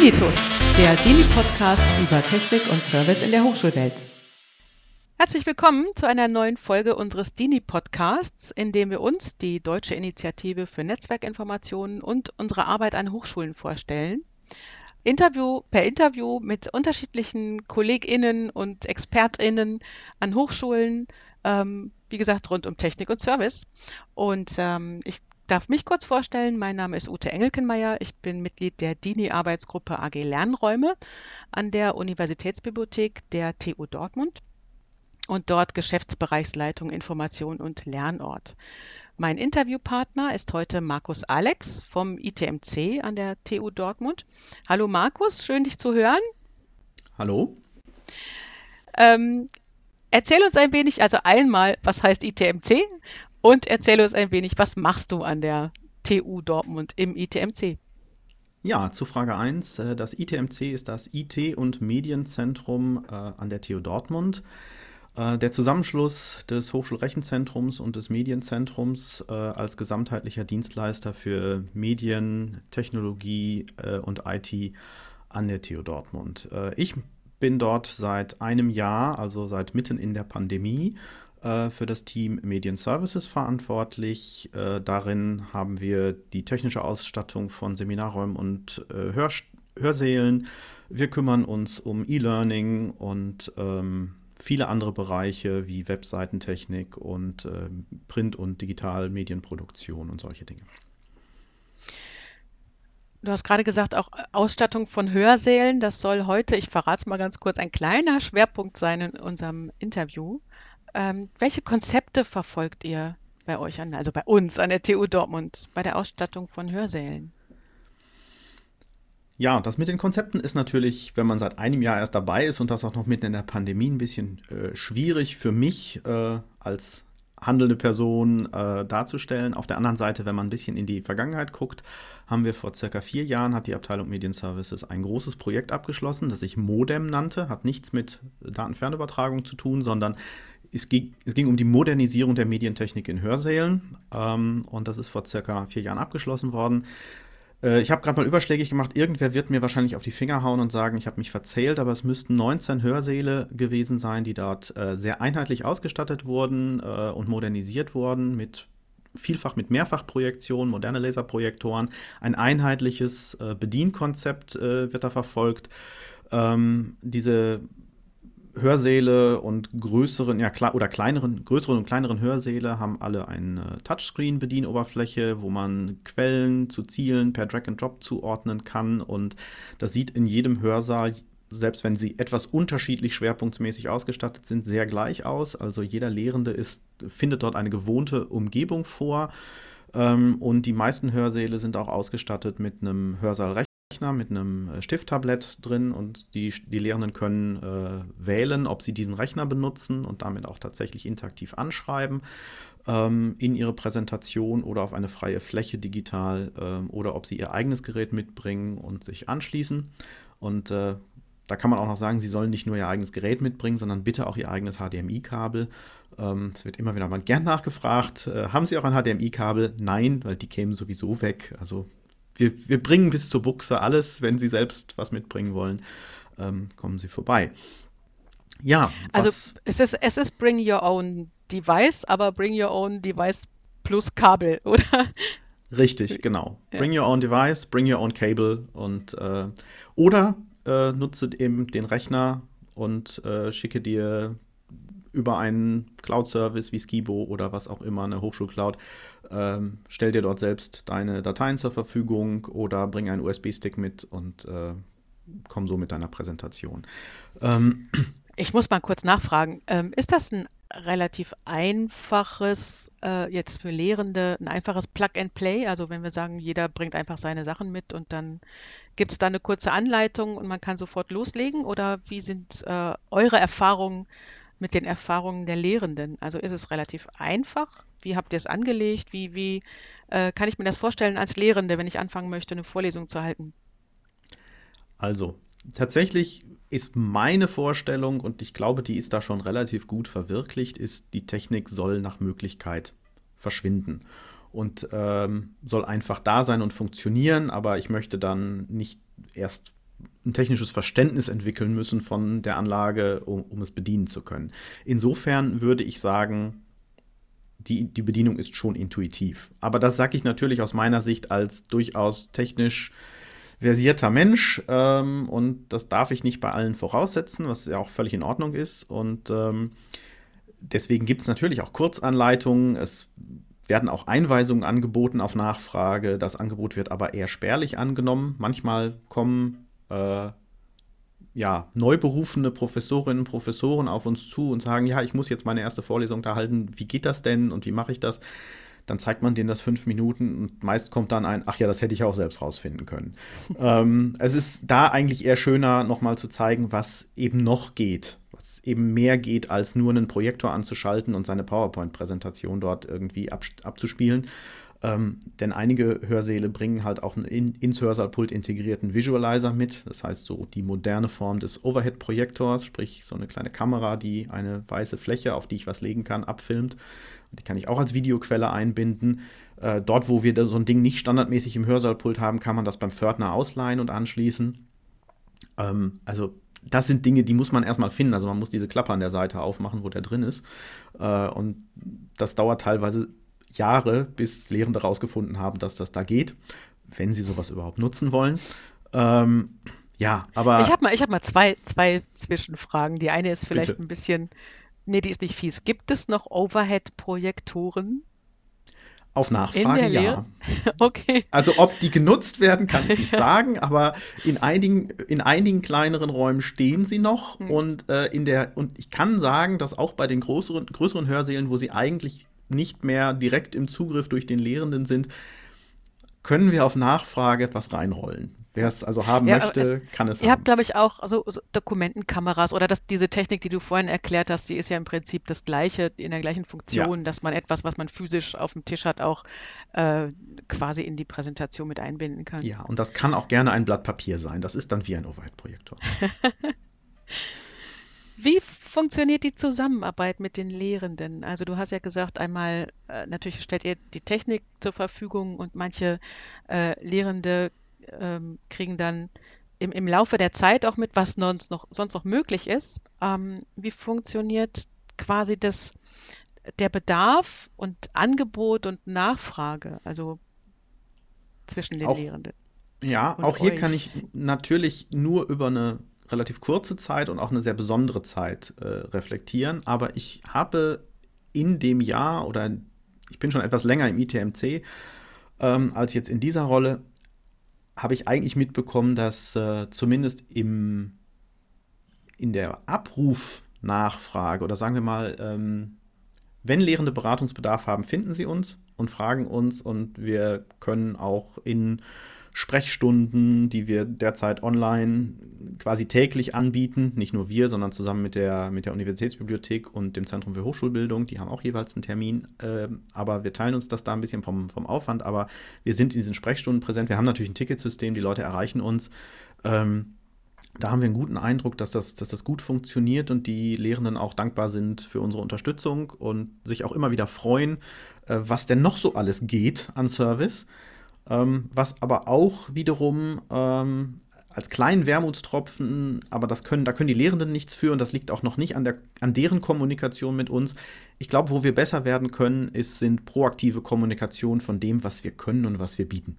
Dinitus, der Dini-Podcast über Technik und Service in der Hochschulwelt. Herzlich willkommen zu einer neuen Folge unseres Dini-Podcasts, in dem wir uns, die Deutsche Initiative für Netzwerkinformationen und unsere Arbeit an Hochschulen vorstellen. Interview per Interview mit unterschiedlichen KollegInnen und ExpertInnen an Hochschulen, ähm, wie gesagt, rund um Technik und Service. Und ähm, ich darf mich kurz vorstellen. Mein Name ist Ute Engelkenmeier. Ich bin Mitglied der DINI-Arbeitsgruppe AG Lernräume an der Universitätsbibliothek der TU Dortmund und dort Geschäftsbereichsleitung Information und Lernort. Mein Interviewpartner ist heute Markus Alex vom ITMC an der TU Dortmund. Hallo Markus, schön dich zu hören. Hallo. Ähm, erzähl uns ein wenig, also einmal, was heißt ITMC und erzähle uns ein wenig, was machst du an der TU Dortmund im ITMC? Ja, zu Frage 1. Äh, das ITMC ist das IT- und Medienzentrum äh, an der TU Dortmund. Äh, der Zusammenschluss des Hochschulrechenzentrums und des Medienzentrums als gesamtheitlicher Dienstleister für Medien, Technologie und IT an der TU Dortmund. Ich bin dort seit einem Jahr, also seit mitten in der Pandemie äh, für das Team Medien Services verantwortlich. Äh, darin haben wir die technische Ausstattung von Seminarräumen und äh, Hör Hörsälen. Wir kümmern uns um E-Learning und ähm, viele andere Bereiche wie Webseitentechnik und Print- und Digitalmedienproduktion und solche Dinge. Du hast gerade gesagt, auch Ausstattung von Hörsälen. Das soll heute, ich verrate es mal ganz kurz, ein kleiner Schwerpunkt sein in unserem Interview. Ähm, welche Konzepte verfolgt ihr bei euch an, also bei uns an der TU Dortmund, bei der Ausstattung von Hörsälen? Ja, das mit den Konzepten ist natürlich, wenn man seit einem Jahr erst dabei ist und das auch noch mitten in der Pandemie, ein bisschen äh, schwierig für mich äh, als handelnde Person äh, darzustellen. Auf der anderen Seite, wenn man ein bisschen in die Vergangenheit guckt, haben wir vor circa vier Jahren, hat die Abteilung Medienservices ein großes Projekt abgeschlossen, das sich Modem nannte, hat nichts mit Datenfernübertragung zu tun, sondern es ging, es ging um die Modernisierung der Medientechnik in Hörsälen ähm, und das ist vor circa vier Jahren abgeschlossen worden. Äh, ich habe gerade mal überschlägig gemacht, irgendwer wird mir wahrscheinlich auf die Finger hauen und sagen, ich habe mich verzählt, aber es müssten 19 Hörsäle gewesen sein, die dort äh, sehr einheitlich ausgestattet wurden äh, und modernisiert wurden mit vielfach mit Mehrfachprojektion, moderne Laserprojektoren. Ein einheitliches äh, Bedienkonzept äh, wird da verfolgt. Ähm, diese Hörsäle und größeren, ja, oder kleineren, größeren und kleineren Hörsäle haben alle eine Touchscreen-Bedienoberfläche, wo man Quellen zu Zielen per Drag and Drop zuordnen kann. Und das sieht in jedem Hörsaal, selbst wenn sie etwas unterschiedlich schwerpunktsmäßig ausgestattet sind, sehr gleich aus. Also jeder Lehrende ist, findet dort eine gewohnte Umgebung vor. Ähm, und die meisten Hörsäle sind auch ausgestattet mit einem Hörsaal Rechner mit einem äh, Stifttablett drin und die, die Lehrenden können äh, wählen, ob sie diesen Rechner benutzen und damit auch tatsächlich interaktiv anschreiben ähm, in ihre Präsentation oder auf eine freie Fläche digital ähm, oder ob sie ihr eigenes Gerät mitbringen und sich anschließen. Und äh, da kann man auch noch sagen, Sie sollen nicht nur Ihr eigenes Gerät mitbringen, sondern bitte auch Ihr eigenes HDMI-Kabel. Ähm, es wird immer wieder mal gern nachgefragt. Äh, haben Sie auch ein HDMI-Kabel? Nein, weil die kämen sowieso weg. Also wir, wir bringen bis zur Buchse alles. Wenn Sie selbst was mitbringen wollen, ähm, kommen Sie vorbei. Ja. Also es ist, es ist Bring Your Own Device, aber Bring Your Own Device plus Kabel, oder? Richtig, genau. Ja. Bring Your Own Device, Bring Your Own Cable und äh, oder äh, nutze eben den Rechner und äh, schicke dir über einen Cloud-Service wie Skibo oder was auch immer, eine Hochschulcloud, ähm, stell dir dort selbst deine Dateien zur Verfügung oder bring einen USB-Stick mit und äh, komm so mit deiner Präsentation. Ähm, ich muss mal kurz nachfragen. Ähm, ist das ein relativ einfaches, äh, jetzt für Lehrende, ein einfaches Plug-and-Play? Also wenn wir sagen, jeder bringt einfach seine Sachen mit und dann gibt es da eine kurze Anleitung und man kann sofort loslegen? Oder wie sind äh, eure Erfahrungen mit den Erfahrungen der Lehrenden? Also ist es relativ einfach? Wie habt ihr es angelegt? Wie, wie äh, kann ich mir das vorstellen als Lehrende, wenn ich anfangen möchte, eine Vorlesung zu halten? Also, tatsächlich ist meine Vorstellung, und ich glaube, die ist da schon relativ gut verwirklicht, ist, die Technik soll nach Möglichkeit verschwinden und ähm, soll einfach da sein und funktionieren, aber ich möchte dann nicht erst ein technisches Verständnis entwickeln müssen von der Anlage, um, um es bedienen zu können. Insofern würde ich sagen, die, die Bedienung ist schon intuitiv. Aber das sage ich natürlich aus meiner Sicht als durchaus technisch versierter Mensch ähm, und das darf ich nicht bei allen voraussetzen, was ja auch völlig in Ordnung ist. Und ähm, deswegen gibt es natürlich auch Kurzanleitungen. Es werden auch Einweisungen angeboten auf Nachfrage. Das Angebot wird aber eher spärlich angenommen. Manchmal kommen äh, ja, neu berufene Professorinnen und Professoren auf uns zu und sagen, ja, ich muss jetzt meine erste Vorlesung da halten, wie geht das denn und wie mache ich das? Dann zeigt man denen das fünf Minuten und meist kommt dann ein, ach ja, das hätte ich auch selbst rausfinden können. ähm, es ist da eigentlich eher schöner, nochmal zu zeigen, was eben noch geht, was eben mehr geht, als nur einen Projektor anzuschalten und seine PowerPoint-Präsentation dort irgendwie ab, abzuspielen. Ähm, denn einige Hörsäle bringen halt auch einen in, ins Hörsaalpult integrierten Visualizer mit. Das heißt, so die moderne Form des Overhead-Projektors, sprich so eine kleine Kamera, die eine weiße Fläche, auf die ich was legen kann, abfilmt. Die kann ich auch als Videoquelle einbinden. Äh, dort, wo wir so ein Ding nicht standardmäßig im Hörsaalpult haben, kann man das beim Pförtner ausleihen und anschließen. Ähm, also das sind Dinge, die muss man erstmal finden. Also man muss diese Klappe an der Seite aufmachen, wo der drin ist. Äh, und das dauert teilweise Jahre, bis Lehrende herausgefunden haben, dass das da geht, wenn sie sowas überhaupt nutzen wollen. Ähm, ja, aber. Ich habe mal, hab mal zwei, zwei Zwischenfragen. Die eine ist vielleicht bitte. ein bisschen. Nee, die ist nicht fies. Gibt es noch Overhead-Projektoren? Auf Nachfrage ja. okay. Also ob die genutzt werden, kann ich nicht sagen, aber in einigen, in einigen kleineren Räumen stehen sie noch hm. und äh, in der und ich kann sagen, dass auch bei den größeren, größeren Hörsälen, wo sie eigentlich nicht mehr direkt im Zugriff durch den Lehrenden sind, können wir auf Nachfrage etwas reinrollen. Wer es also haben ja, möchte, es, kann es ihr haben. Ihr habt, glaube ich, auch so, so, Dokumentenkameras oder das, diese Technik, die du vorhin erklärt hast, die ist ja im Prinzip das gleiche, in der gleichen Funktion, ja. dass man etwas, was man physisch auf dem Tisch hat, auch äh, quasi in die Präsentation mit einbinden kann. Ja, und das kann auch gerne ein Blatt Papier sein. Das ist dann wie ein Overhead-Projektor. Wie funktioniert die Zusammenarbeit mit den Lehrenden? Also du hast ja gesagt, einmal äh, natürlich stellt ihr die Technik zur Verfügung und manche äh, Lehrende ähm, kriegen dann im, im Laufe der Zeit auch mit, was sonst noch, sonst noch möglich ist. Ähm, wie funktioniert quasi das, der Bedarf und Angebot und Nachfrage, also zwischen den auch, Lehrenden? Ja, auch hier euch? kann ich natürlich nur über eine relativ kurze Zeit und auch eine sehr besondere Zeit äh, reflektieren. Aber ich habe in dem Jahr oder ich bin schon etwas länger im ITMC ähm, als jetzt in dieser Rolle, habe ich eigentlich mitbekommen, dass äh, zumindest im, in der Abrufnachfrage oder sagen wir mal, ähm, wenn Lehrende Beratungsbedarf haben, finden sie uns und fragen uns und wir können auch in Sprechstunden, die wir derzeit online quasi täglich anbieten. Nicht nur wir, sondern zusammen mit der, mit der Universitätsbibliothek und dem Zentrum für Hochschulbildung. Die haben auch jeweils einen Termin. Äh, aber wir teilen uns das da ein bisschen vom, vom Aufwand. Aber wir sind in diesen Sprechstunden präsent. Wir haben natürlich ein Ticketsystem, die Leute erreichen uns. Ähm, da haben wir einen guten Eindruck, dass das, dass das gut funktioniert und die Lehrenden auch dankbar sind für unsere Unterstützung und sich auch immer wieder freuen, äh, was denn noch so alles geht an Service. Ähm, was aber auch wiederum ähm, als kleinen Wermutstropfen, aber das können, da können die Lehrenden nichts für und das liegt auch noch nicht an, der, an deren Kommunikation mit uns. Ich glaube, wo wir besser werden können, ist, sind proaktive Kommunikation von dem, was wir können und was wir bieten.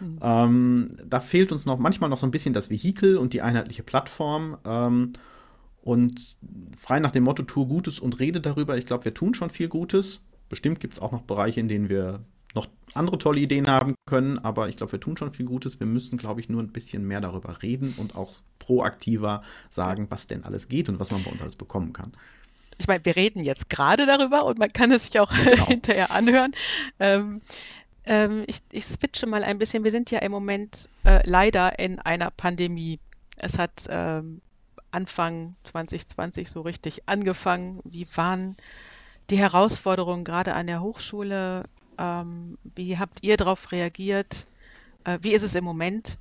Mhm. Ähm, da fehlt uns noch manchmal noch so ein bisschen das Vehikel und die einheitliche Plattform. Ähm, und frei nach dem Motto, tue Gutes und rede darüber. Ich glaube, wir tun schon viel Gutes. Bestimmt gibt es auch noch Bereiche, in denen wir noch andere tolle Ideen haben können, aber ich glaube, wir tun schon viel Gutes. Wir müssen, glaube ich, nur ein bisschen mehr darüber reden und auch proaktiver sagen, was denn alles geht und was man bei uns alles bekommen kann. Ich meine, wir reden jetzt gerade darüber und man kann es sich auch genau. hinterher anhören. Ähm, ähm, ich, ich switche mal ein bisschen. Wir sind ja im Moment äh, leider in einer Pandemie. Es hat ähm, Anfang 2020 so richtig angefangen. Wie waren die Herausforderungen gerade an der Hochschule? Ähm, wie habt ihr darauf reagiert? Äh, wie ist es im Moment?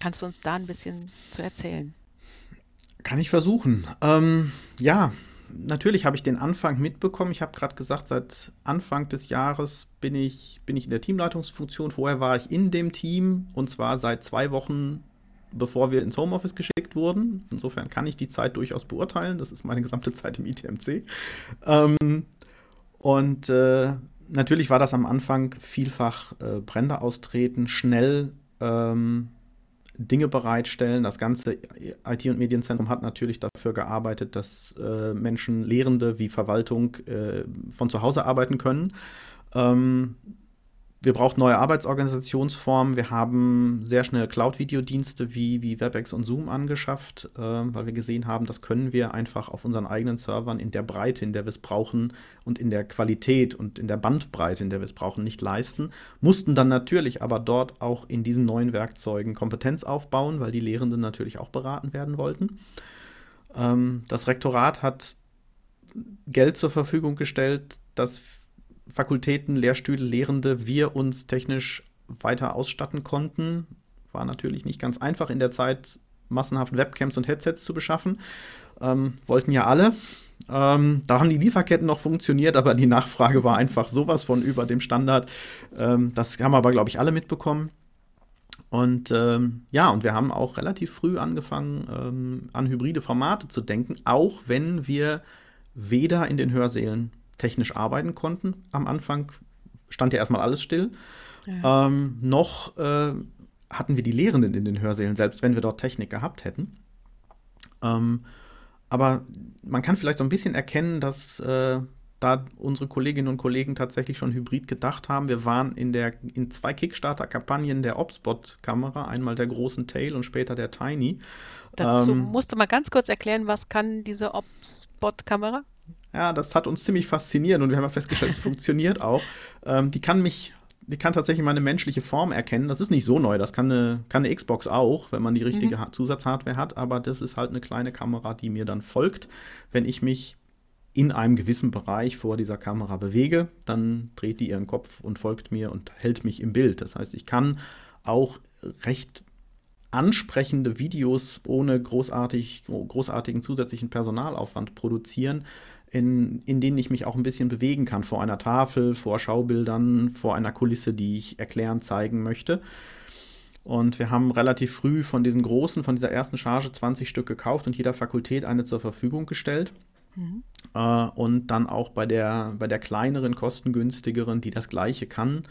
Kannst du uns da ein bisschen zu erzählen? Kann ich versuchen. Ähm, ja, natürlich habe ich den Anfang mitbekommen. Ich habe gerade gesagt, seit Anfang des Jahres bin ich, bin ich in der Teamleitungsfunktion. Vorher war ich in dem Team und zwar seit zwei Wochen bevor wir ins Homeoffice geschickt wurden. Insofern kann ich die Zeit durchaus beurteilen. Das ist meine gesamte Zeit im ITMC. Ähm, und äh, natürlich war das am Anfang vielfach äh, Brände austreten, schnell ähm, Dinge bereitstellen. Das ganze IT- und Medienzentrum hat natürlich dafür gearbeitet, dass äh, Menschen, Lehrende wie Verwaltung äh, von zu Hause arbeiten können. Ähm, wir brauchen neue Arbeitsorganisationsformen. Wir haben sehr schnell Cloud-Videodienste wie, wie WebEx und Zoom angeschafft, äh, weil wir gesehen haben, das können wir einfach auf unseren eigenen Servern in der Breite, in der wir es brauchen und in der Qualität und in der Bandbreite, in der wir es brauchen, nicht leisten. Mussten dann natürlich aber dort auch in diesen neuen Werkzeugen Kompetenz aufbauen, weil die Lehrenden natürlich auch beraten werden wollten. Ähm, das Rektorat hat Geld zur Verfügung gestellt, das Fakultäten, Lehrstühle, Lehrende wir uns technisch weiter ausstatten konnten. War natürlich nicht ganz einfach in der Zeit, massenhaft Webcams und Headsets zu beschaffen. Ähm, wollten ja alle. Ähm, da haben die Lieferketten noch funktioniert, aber die Nachfrage war einfach sowas von über dem Standard. Ähm, das haben aber, glaube ich, alle mitbekommen. Und ähm, ja, und wir haben auch relativ früh angefangen, ähm, an hybride Formate zu denken, auch wenn wir weder in den Hörsälen technisch arbeiten konnten. Am Anfang stand ja erstmal alles still. Ja. Ähm, noch äh, hatten wir die Lehrenden in den Hörsälen, selbst wenn wir dort Technik gehabt hätten. Ähm, aber man kann vielleicht so ein bisschen erkennen, dass äh, da unsere Kolleginnen und Kollegen tatsächlich schon hybrid gedacht haben. Wir waren in, der, in zwei Kickstarter-Kampagnen der Opspot-Kamera, einmal der großen Tail und später der Tiny. Dazu ähm, musst du mal ganz kurz erklären, was kann diese Opspot-Kamera? Ja, das hat uns ziemlich fasziniert und wir haben ja festgestellt, es funktioniert auch. Ähm, die kann mich, die kann tatsächlich meine menschliche Form erkennen. Das ist nicht so neu, das kann eine, kann eine Xbox auch, wenn man die richtige mhm. Zusatzhardware hat, aber das ist halt eine kleine Kamera, die mir dann folgt, wenn ich mich in einem gewissen Bereich vor dieser Kamera bewege, dann dreht die ihren Kopf und folgt mir und hält mich im Bild. Das heißt, ich kann auch recht ansprechende Videos ohne großartig, großartigen zusätzlichen Personalaufwand produzieren, in, in denen ich mich auch ein bisschen bewegen kann, vor einer Tafel, vor Schaubildern, vor einer Kulisse, die ich erklären, zeigen möchte. Und wir haben relativ früh von diesen großen, von dieser ersten Charge 20 Stück gekauft und jeder Fakultät eine zur Verfügung gestellt. Mhm. Äh, und dann auch bei der, bei der kleineren, kostengünstigeren, die das gleiche kann,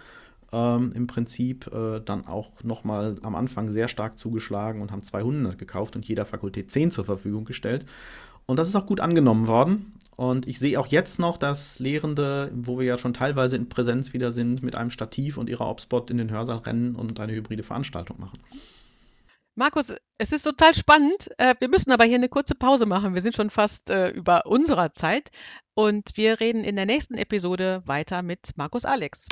ähm, im Prinzip äh, dann auch nochmal am Anfang sehr stark zugeschlagen und haben 200 gekauft und jeder Fakultät 10 zur Verfügung gestellt. Und das ist auch gut angenommen worden. Und ich sehe auch jetzt noch, dass Lehrende, wo wir ja schon teilweise in Präsenz wieder sind, mit einem Stativ und ihrer Obspot in den Hörsaal rennen und eine hybride Veranstaltung machen. Markus, es ist total spannend. Äh, wir müssen aber hier eine kurze Pause machen. Wir sind schon fast äh, über unserer Zeit und wir reden in der nächsten Episode weiter mit Markus Alex.